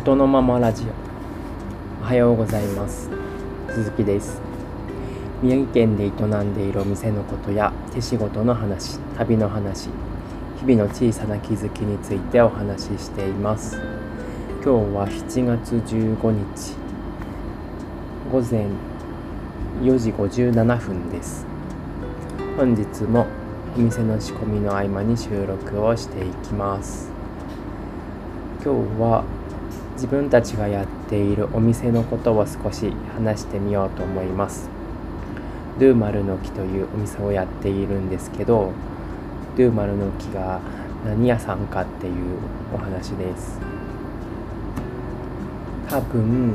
ことのままラジオ。おはようございます。鈴木です。宮城県で営んでいるお店のことや手仕事の話旅の話日々の小さな気づきについてお話ししています。今日は7月15日午前4時57分です。本日もお店の仕込みの合間に収録をしていきます。今日は自分たちがやっているお店のことを少し話してみようと思います。ドゥーマルの木というお店をやっているんですけどドゥーマルの木が何屋さんかっていうお話です。多分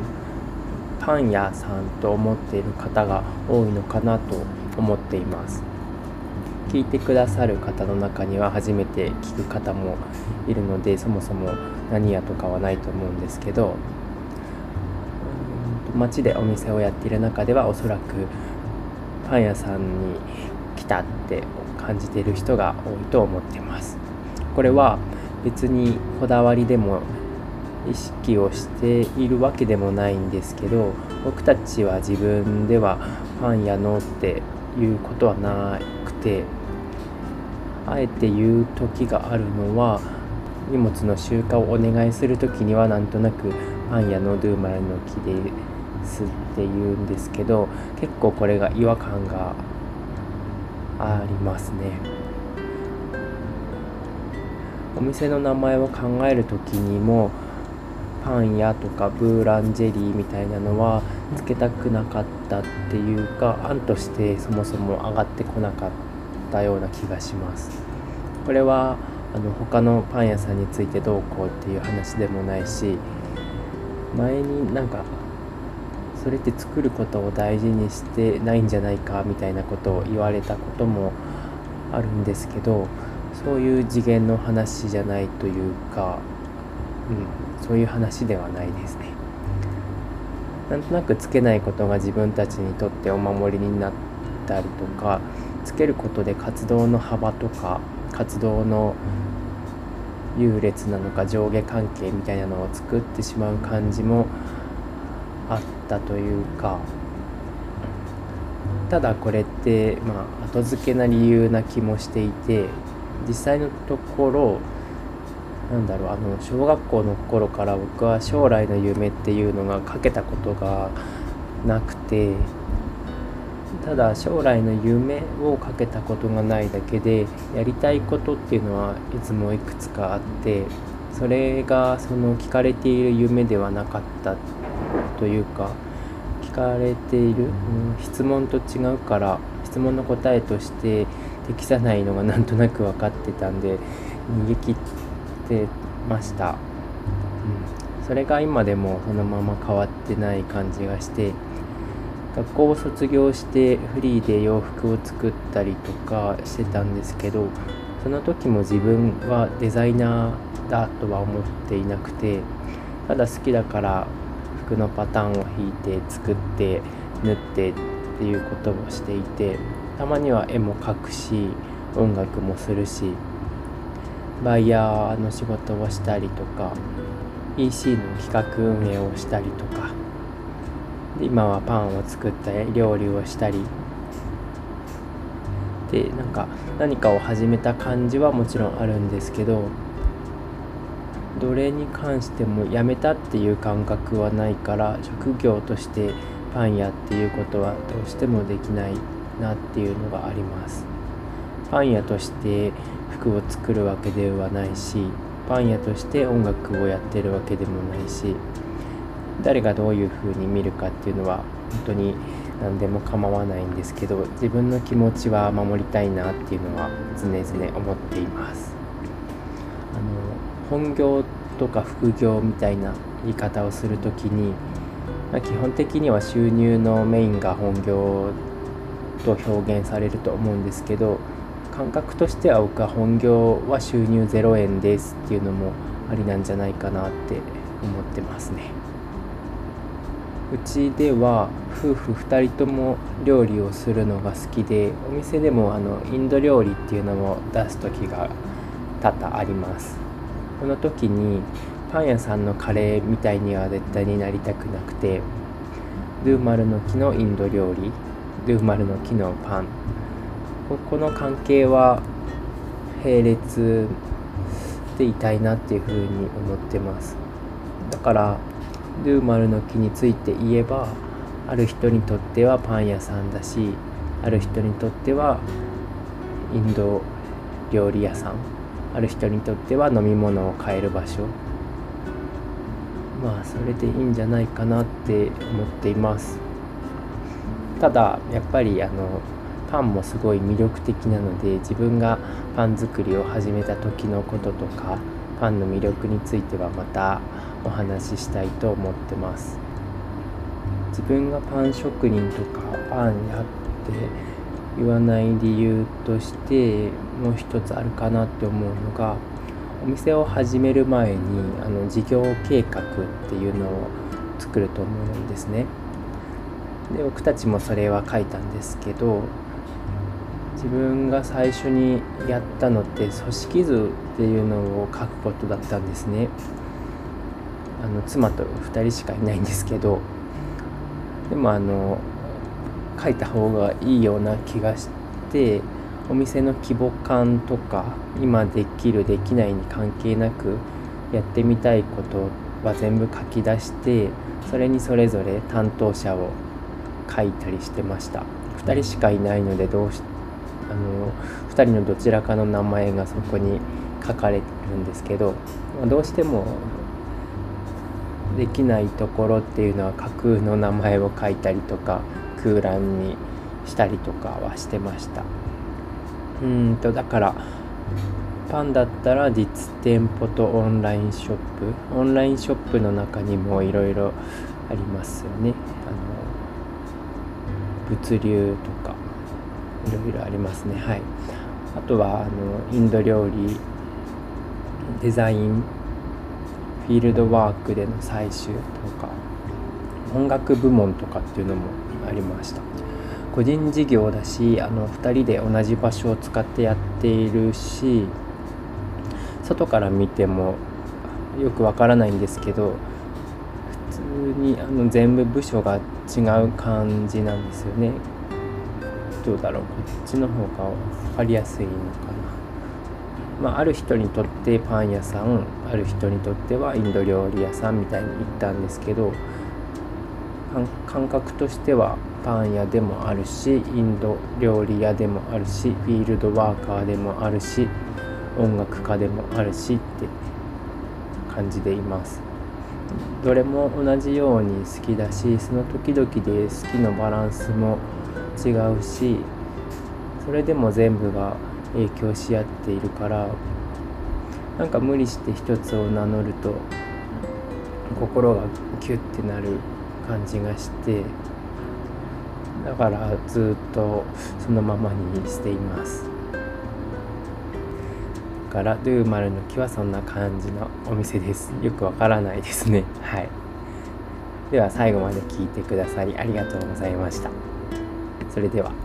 パン屋さんと思っている方が多いのかなと思っています。聞いてくださる方の中には初めて聞く方もいるのでそもそも何屋とかはないと思うんですけど街でお店をやっている中ではおそらくパン屋さんに来たって感じている人が多いと思ってます。これは別にこだわりでも意識をしているわけでもないんですけど僕たちは自分ではパン屋のっていうことはなくてあえて言う時があるのは荷物の集荷をお願いする時にはなんとなくパン屋のドゥーマルの木ですって言うんですけど結構これが違和感がありますね。お店の名前を考える時にもパン屋とかブーランジェリーみたいなのはつけたくなかったっていうか案としてそもそも上がってこなかったような気がします。これはあの他のパン屋さんについてどうこうっていう話でもないし前になんかそれって作ることを大事にしてないんじゃないかみたいなことを言われたこともあるんですけどそういう次元の話じゃないというか、うん、そういう話ではないですね。なんとなくつけないことが自分たちにとってお守りになったりとかつけることで活動の幅とか活動の優劣なのか上下関係みたいなのを作ってしまう感じもあったというかただこれってまあ後付けな理由な気もしていて実際のところなんだろうあの小学校の頃から僕は将来の夢っていうのが書けたことがなくてただ将来の夢をかけたことがないだけでやりたいことっていうのはいつもいくつかあってそれがその聞かれている夢ではなかったというか聞かれている、うん、質問と違うから質問の答えとして適さないのがなんとなく分かってたんで逃げ切ってました、うん、それが今でもそのまま変わってない感じがして学校を卒業してフリーで洋服を作ったりとかしてたんですけどその時も自分はデザイナーだとは思っていなくてただ好きだから服のパターンを引いて作って縫ってっていうことをしていてたまには絵も描くし音楽もするしバイヤーの仕事をしたりとか EC の企画運営をしたりとか今はパンを作ったり料理をしたり。でなんか何かを始めた感じはもちろんあるんですけどどれに関してもやめたっていう感覚はないから職業としてパン屋っていうことはどうしてもできないなっていうのがあります。パン屋として服を作るわけではないしパン屋として音楽をやってるわけでもないし誰がどういうふうに見るかっていうのは本当に何でも構わないんですけど自分の気持ちは守りたいなっていうのは常々思っています。あの本業とか副業みたいな言い方をする時に、まあ、基本的には収入のメインが本業と表現されると思うんですけど感覚としては僕は本業は収入0円ですっていうのもありなんじゃないかなって思ってますね。うちでは夫婦2人とも料理をするのが好きでお店でもあのインド料理っていうのを出す時が多々ありますこの時にパン屋さんのカレーみたいには絶対になりたくなくてドゥーマルの木のインド料理ドゥーマルの木のパンここの関係は並列でいたいなっていうふうに思ってます。だからドゥーマルの木について言えばある人にとってはパン屋さんだしある人にとってはインド料理屋さんある人にとっては飲み物を買える場所。まあそれでいいんじゃないかなって思っています。ただやっぱりあのパンもすごい魅力的なので自分がパン作りを始めた時のこととかパンの魅力についてはまたお話ししたいと思ってます自分がパン職人とかパンやって言わない理由としてもう一つあるかなって思うのがお店を始める前にあの事業計画っていうのを作ると思うんですね。で僕たちもそれは書いたんですけど自分が最初にやったのって組織図っていうのを書くことだったんですね。あの妻と2人しかいないんですけどでもあの書いた方がいいような気がしてお店の規模感とか今できるできないに関係なくやってみたいことは全部書き出してそれにそれぞれ担当者を書いたりしてました2人しかいないのでどうしあの2人のどちらかの名前がそこに書かれるんですけどどうしてもできないところっていうのは架空の名前を書いたりとか空欄にしたりとかはしてました。うんとだからパンだったら実店舗とオンラインショップオンラインショップの中にもいろいろありますよね。あの物流とか。いろいろありますね。はい。あとはあのインド料理デザインフィールドワークでの採集とか音楽部門とかっていうのもありました。個人事業だしあの2人で同じ場所を使ってやっているし外から見てもよくわからないんですけど普通にあの全部部署が違う感じなんですよね。どうだろうこっちの方が分かりやすいのかな、まあ、ある人にとってパン屋さんある人にとってはインド料理屋さんみたいに言ったんですけど感覚としてはパン屋でもあるしインド料理屋でもあるしフィールドワーカーでもあるし音楽家でもあるしって感じでいます。どれも同じように好きだしその時々で好きのバランスも違うしそれでも全部が影響し合っているからなんか無理して一つを名乗ると心がキュッてなる感じがしてだからずっとそのままにしています。だからドゥーマルの木はそんな感じのお店です。よくわからないですね。はい。では最後まで聞いてくださりありがとうございました。それでは。